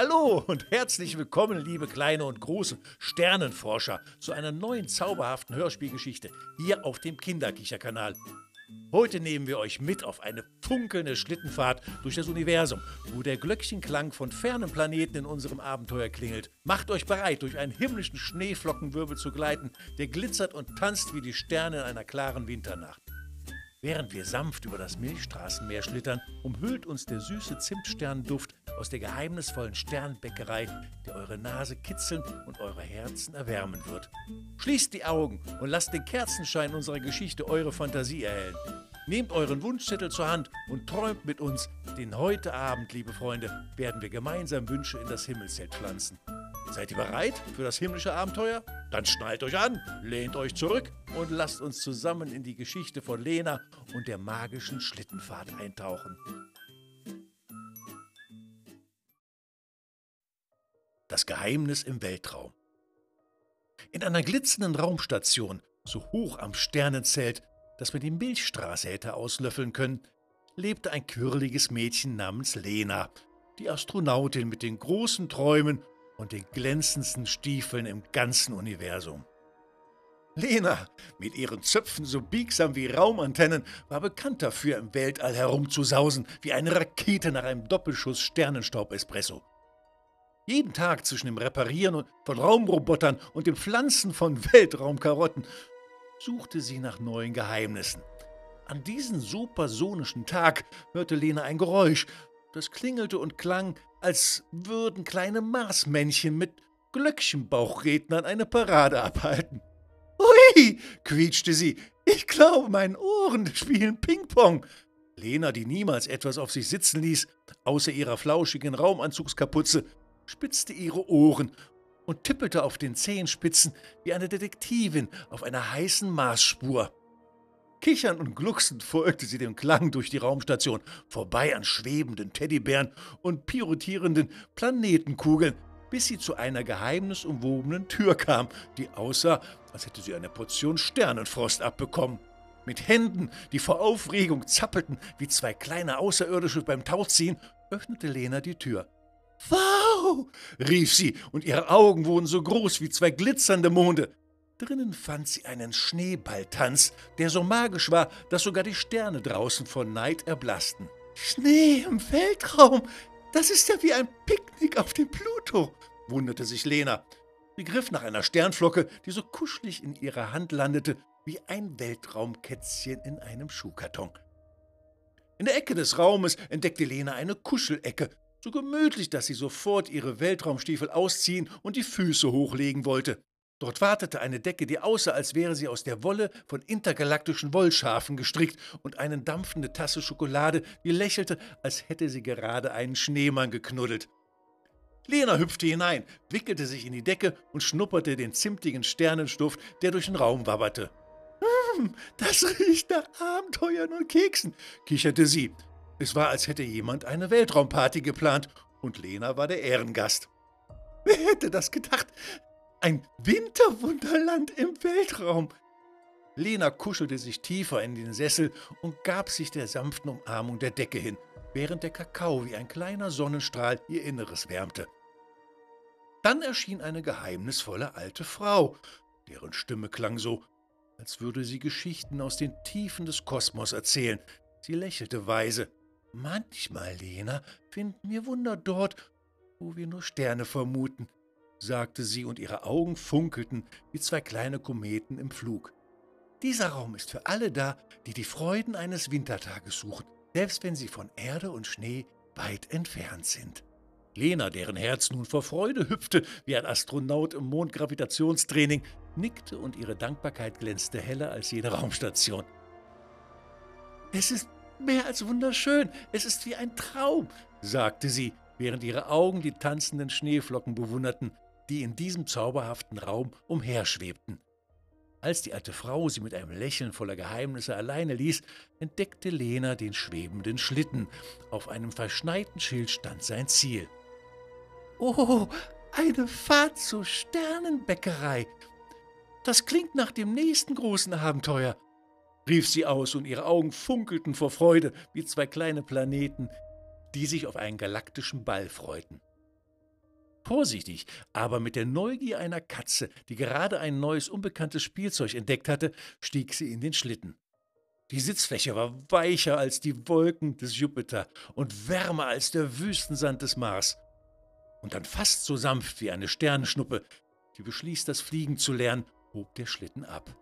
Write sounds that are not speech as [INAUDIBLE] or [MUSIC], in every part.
Hallo und herzlich willkommen, liebe kleine und große Sternenforscher, zu einer neuen zauberhaften Hörspielgeschichte hier auf dem Kinderkicherkanal. Heute nehmen wir euch mit auf eine funkelnde Schlittenfahrt durch das Universum, wo der Glöckchenklang von fernen Planeten in unserem Abenteuer klingelt. Macht euch bereit, durch einen himmlischen Schneeflockenwirbel zu gleiten, der glitzert und tanzt wie die Sterne in einer klaren Winternacht. Während wir sanft über das Milchstraßenmeer schlittern, umhüllt uns der süße Zimtsternenduft aus der geheimnisvollen Sternbäckerei, der eure Nase kitzeln und eure Herzen erwärmen wird. Schließt die Augen und lasst den Kerzenschein unserer Geschichte eure Fantasie erhellen. Nehmt euren Wunschzettel zur Hand und träumt mit uns, denn heute Abend, liebe Freunde, werden wir gemeinsam Wünsche in das Himmelszelt pflanzen. Seid ihr bereit für das himmlische Abenteuer? Dann schnallt euch an, lehnt euch zurück und lasst uns zusammen in die Geschichte von Lena und der magischen Schlittenfahrt eintauchen. Das Geheimnis im Weltraum. In einer glitzernden Raumstation, so hoch am Sternenzelt, dass man die Milchstraße hätte auslöffeln können, lebte ein quirliges Mädchen namens Lena, die Astronautin mit den großen Träumen und den glänzendsten Stiefeln im ganzen Universum. Lena, mit ihren Zöpfen so biegsam wie Raumantennen, war bekannt dafür, im Weltall herumzusausen, wie eine Rakete nach einem Doppelschuss Sternenstaub-Espresso. Jeden Tag zwischen dem Reparieren von Raumrobotern und dem Pflanzen von Weltraumkarotten suchte sie nach neuen Geheimnissen. An diesem supersonischen Tag hörte Lena ein Geräusch, das klingelte und klang, als würden kleine Marsmännchen mit Glöckchenbauchrednern eine Parade abhalten. Hui, quietschte sie. Ich glaube, meinen Ohren spielen Ping-Pong. Lena, die niemals etwas auf sich sitzen ließ, außer ihrer flauschigen Raumanzugskapuze, spitzte ihre Ohren und tippelte auf den Zehenspitzen wie eine Detektivin auf einer heißen Marsspur. Kichernd und glucksend folgte sie dem Klang durch die Raumstation, vorbei an schwebenden Teddybären und pyrotierenden Planetenkugeln, bis sie zu einer geheimnisumwobenen Tür kam, die aussah, als hätte sie eine Portion Sternenfrost abbekommen. Mit Händen, die vor Aufregung zappelten wie zwei kleine Außerirdische beim Tauziehen, öffnete Lena die Tür. Wow! rief sie, und ihre Augen wurden so groß wie zwei glitzernde Monde. Drinnen fand sie einen Schneeballtanz, der so magisch war, dass sogar die Sterne draußen vor Neid erblassten. Schnee im Weltraum, das ist ja wie ein Picknick auf dem Pluto, wunderte sich Lena. Sie griff nach einer Sternflocke, die so kuschelig in ihrer Hand landete, wie ein Weltraumkätzchen in einem Schuhkarton. In der Ecke des Raumes entdeckte Lena eine Kuschelecke, so gemütlich, dass sie sofort ihre Weltraumstiefel ausziehen und die Füße hochlegen wollte. Dort wartete eine Decke, die aussah, als wäre sie aus der Wolle von intergalaktischen Wollschafen gestrickt, und eine dampfende Tasse Schokolade, die lächelte, als hätte sie gerade einen Schneemann geknuddelt. Lena hüpfte hinein, wickelte sich in die Decke und schnupperte den zimtigen Sternenstuft, der durch den Raum wabberte. Hm, das riecht nach Abenteuern und Keksen, kicherte sie. Es war, als hätte jemand eine Weltraumparty geplant, und Lena war der Ehrengast. Wer hätte das gedacht? Ein Winterwunderland im Weltraum. Lena kuschelte sich tiefer in den Sessel und gab sich der sanften Umarmung der Decke hin, während der Kakao wie ein kleiner Sonnenstrahl ihr Inneres wärmte. Dann erschien eine geheimnisvolle alte Frau, deren Stimme klang so, als würde sie Geschichten aus den Tiefen des Kosmos erzählen. Sie lächelte weise. Manchmal, Lena, finden wir Wunder dort, wo wir nur Sterne vermuten sagte sie, und ihre Augen funkelten wie zwei kleine Kometen im Flug. Dieser Raum ist für alle da, die die Freuden eines Wintertages suchen, selbst wenn sie von Erde und Schnee weit entfernt sind. Lena, deren Herz nun vor Freude hüpfte wie ein Astronaut im Mondgravitationstraining, nickte und ihre Dankbarkeit glänzte heller als jede Raumstation. Es ist mehr als wunderschön, es ist wie ein Traum, sagte sie, während ihre Augen die tanzenden Schneeflocken bewunderten, die in diesem zauberhaften Raum umherschwebten. Als die alte Frau sie mit einem Lächeln voller Geheimnisse alleine ließ, entdeckte Lena den schwebenden Schlitten. Auf einem verschneiten Schild stand sein Ziel. Oh, eine Fahrt zur Sternenbäckerei. Das klingt nach dem nächsten großen Abenteuer, rief sie aus, und ihre Augen funkelten vor Freude wie zwei kleine Planeten, die sich auf einen galaktischen Ball freuten. Vorsichtig, aber mit der Neugier einer Katze, die gerade ein neues, unbekanntes Spielzeug entdeckt hatte, stieg sie in den Schlitten. Die Sitzfläche war weicher als die Wolken des Jupiter und wärmer als der Wüstensand des Mars. Und dann fast so sanft wie eine Sternenschnuppe, die beschließt, das Fliegen zu lernen, hob der Schlitten ab.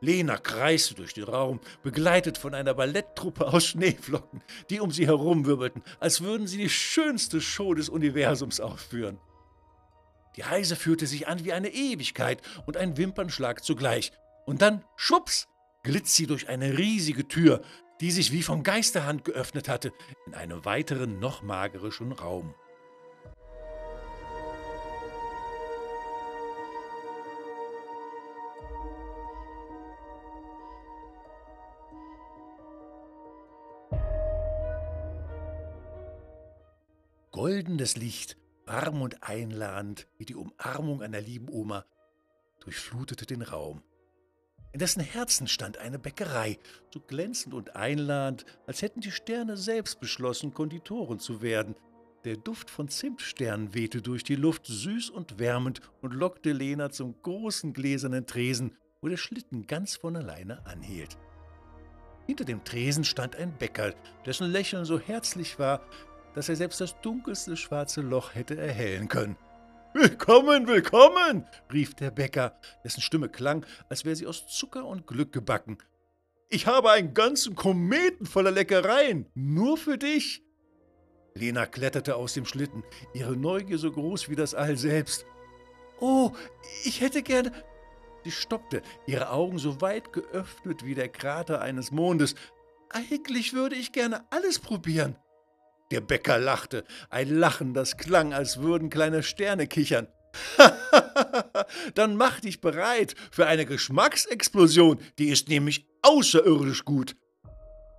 Lena kreiste durch den Raum, begleitet von einer Balletttruppe aus Schneeflocken, die um sie herumwirbelten, als würden sie die schönste Show des Universums aufführen. Die Reise fühlte sich an wie eine Ewigkeit und ein Wimpernschlag zugleich. Und dann, schwupps, glitt sie durch eine riesige Tür, die sich wie von Geisterhand geöffnet hatte, in einen weiteren, noch magerischen Raum. Goldenes Licht, warm und einladend wie die Umarmung einer lieben Oma, durchflutete den Raum. In dessen Herzen stand eine Bäckerei, so glänzend und einladend, als hätten die Sterne selbst beschlossen, Konditoren zu werden. Der Duft von Zimtsternen wehte durch die Luft, süß und wärmend, und lockte Lena zum großen gläsernen Tresen, wo der Schlitten ganz von alleine anhielt. Hinter dem Tresen stand ein Bäcker, dessen Lächeln so herzlich war, dass er selbst das dunkelste schwarze Loch hätte erhellen können. Willkommen, willkommen, rief der Bäcker, dessen Stimme klang, als wäre sie aus Zucker und Glück gebacken. Ich habe einen ganzen Kometen voller Leckereien, nur für dich. Lena kletterte aus dem Schlitten, ihre Neugier so groß wie das All selbst. Oh, ich hätte gerne. Sie stoppte, ihre Augen so weit geöffnet wie der Krater eines Mondes. Eigentlich würde ich gerne alles probieren. Der Bäcker lachte, ein Lachen, das klang, als würden kleine Sterne kichern. [LAUGHS] Dann mach dich bereit für eine Geschmacksexplosion, die ist nämlich außerirdisch gut.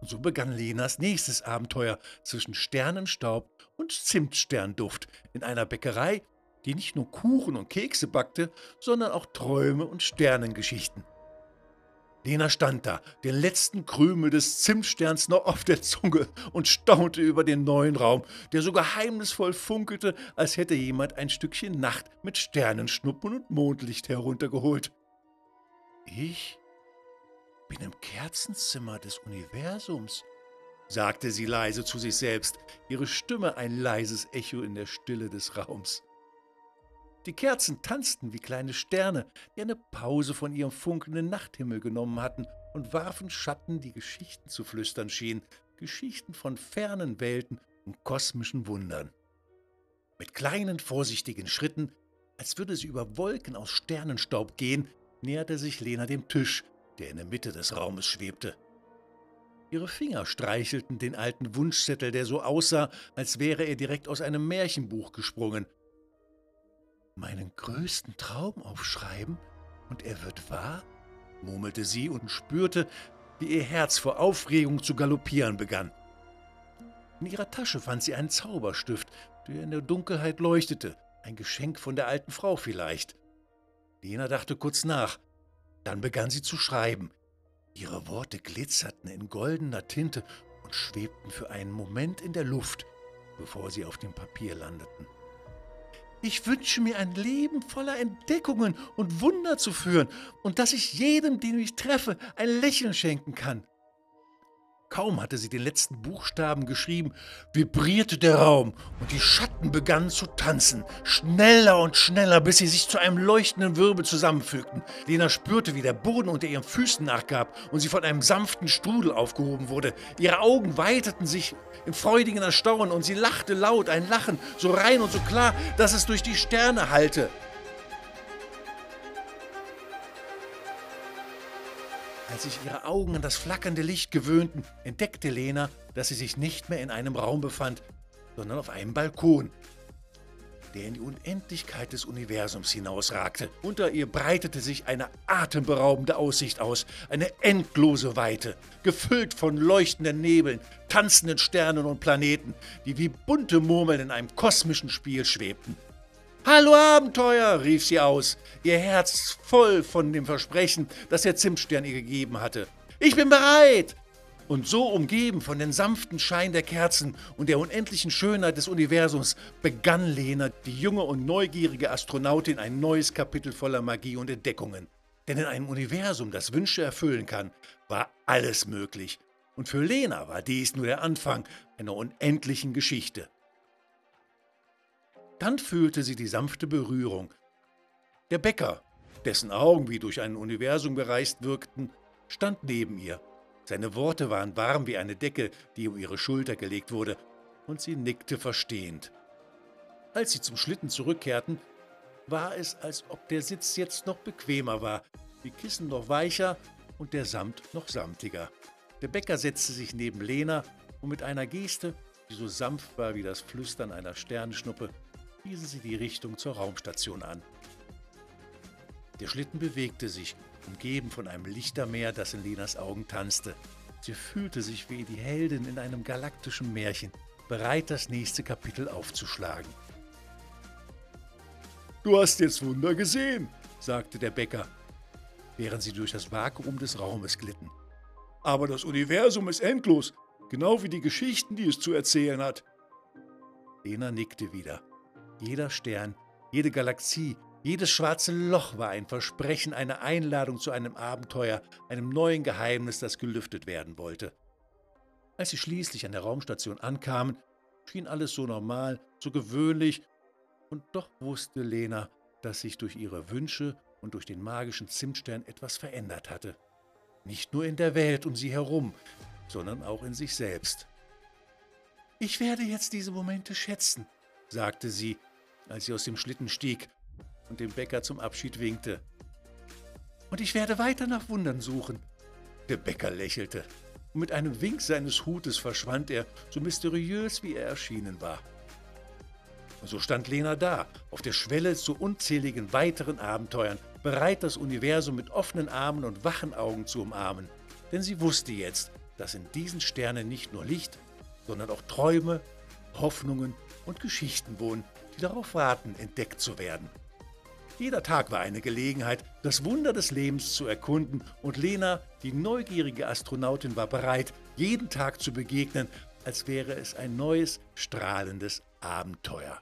Und so begann Lenas nächstes Abenteuer zwischen Sternenstaub und Zimtsternduft in einer Bäckerei, die nicht nur Kuchen und Kekse backte, sondern auch Träume und Sternengeschichten. Lena stand da, den letzten Krümel des Zimtsterns noch auf der Zunge und staunte über den neuen Raum, der so geheimnisvoll funkelte, als hätte jemand ein Stückchen Nacht mit Sternenschnuppen und Mondlicht heruntergeholt. Ich bin im Kerzenzimmer des Universums, sagte sie leise zu sich selbst, ihre Stimme ein leises Echo in der Stille des Raums. Die Kerzen tanzten wie kleine Sterne, die eine Pause von ihrem funkelnden Nachthimmel genommen hatten und warfen Schatten, die Geschichten zu flüstern schienen, Geschichten von fernen Welten und kosmischen Wundern. Mit kleinen, vorsichtigen Schritten, als würde sie über Wolken aus Sternenstaub gehen, näherte sich Lena dem Tisch, der in der Mitte des Raumes schwebte. Ihre Finger streichelten den alten Wunschzettel, der so aussah, als wäre er direkt aus einem Märchenbuch gesprungen, meinen größten Traum aufschreiben und er wird wahr? murmelte sie und spürte, wie ihr Herz vor Aufregung zu galoppieren begann. In ihrer Tasche fand sie einen Zauberstift, der in der Dunkelheit leuchtete, ein Geschenk von der alten Frau vielleicht. Lena dachte kurz nach, dann begann sie zu schreiben. Ihre Worte glitzerten in goldener Tinte und schwebten für einen Moment in der Luft, bevor sie auf dem Papier landeten. Ich wünsche mir ein Leben voller Entdeckungen und Wunder zu führen und dass ich jedem, den ich treffe, ein Lächeln schenken kann. Kaum hatte sie den letzten Buchstaben geschrieben, vibrierte der Raum und die Schatten begannen zu tanzen, schneller und schneller, bis sie sich zu einem leuchtenden Wirbel zusammenfügten. Lena spürte, wie der Boden unter ihren Füßen nachgab und sie von einem sanften Strudel aufgehoben wurde. Ihre Augen weiteten sich im freudigen Erstaunen und sie lachte laut, ein Lachen so rein und so klar, dass es durch die Sterne hallte. Als sich ihre Augen an das flackernde Licht gewöhnten, entdeckte Lena, dass sie sich nicht mehr in einem Raum befand, sondern auf einem Balkon, der in die Unendlichkeit des Universums hinausragte. Unter ihr breitete sich eine atemberaubende Aussicht aus, eine endlose Weite, gefüllt von leuchtenden Nebeln, tanzenden Sternen und Planeten, die wie bunte Murmeln in einem kosmischen Spiel schwebten. Hallo Abenteuer, rief sie aus, ihr Herz voll von dem Versprechen, das der Zimtstern ihr gegeben hatte. Ich bin bereit! Und so umgeben von den sanften Schein der Kerzen und der unendlichen Schönheit des Universums begann Lena, die junge und neugierige Astronautin, ein neues Kapitel voller Magie und Entdeckungen. Denn in einem Universum, das Wünsche erfüllen kann, war alles möglich. Und für Lena war dies nur der Anfang einer unendlichen Geschichte. Dann fühlte sie die sanfte Berührung. Der Bäcker, dessen Augen wie durch ein Universum bereist wirkten, stand neben ihr seine Worte waren warm wie eine Decke, die um ihre Schulter gelegt wurde, und sie nickte verstehend. Als sie zum Schlitten zurückkehrten, war es, als ob der Sitz jetzt noch bequemer war, die Kissen noch weicher und der Samt noch samtiger. Der Bäcker setzte sich neben Lena und mit einer Geste, die so sanft war wie das Flüstern einer Sternenschnuppe, wiesen sie die Richtung zur Raumstation an. Der Schlitten bewegte sich umgeben von einem Lichtermeer, das in Lenas Augen tanzte. Sie fühlte sich wie die Heldin in einem galaktischen Märchen, bereit, das nächste Kapitel aufzuschlagen. Du hast jetzt Wunder gesehen, sagte der Bäcker, während sie durch das Vakuum des Raumes glitten. Aber das Universum ist endlos, genau wie die Geschichten, die es zu erzählen hat. Lena nickte wieder. Jeder Stern, jede Galaxie, jedes schwarze Loch war ein Versprechen, eine Einladung zu einem Abenteuer, einem neuen Geheimnis, das gelüftet werden wollte. Als sie schließlich an der Raumstation ankamen, schien alles so normal, so gewöhnlich, und doch wusste Lena, dass sich durch ihre Wünsche und durch den magischen Zimtstern etwas verändert hatte. Nicht nur in der Welt um sie herum, sondern auch in sich selbst. Ich werde jetzt diese Momente schätzen, sagte sie, als sie aus dem Schlitten stieg und dem Bäcker zum Abschied winkte. Und ich werde weiter nach Wundern suchen. Der Bäcker lächelte, und mit einem Wink seines Hutes verschwand er, so mysteriös wie er erschienen war. Und so stand Lena da, auf der Schwelle zu unzähligen weiteren Abenteuern, bereit, das Universum mit offenen Armen und wachen Augen zu umarmen. Denn sie wusste jetzt, dass in diesen Sternen nicht nur Licht, sondern auch Träume, Hoffnungen und Geschichten wohnen, die darauf warten, entdeckt zu werden. Jeder Tag war eine Gelegenheit, das Wunder des Lebens zu erkunden und Lena, die neugierige Astronautin, war bereit, jeden Tag zu begegnen, als wäre es ein neues, strahlendes Abenteuer.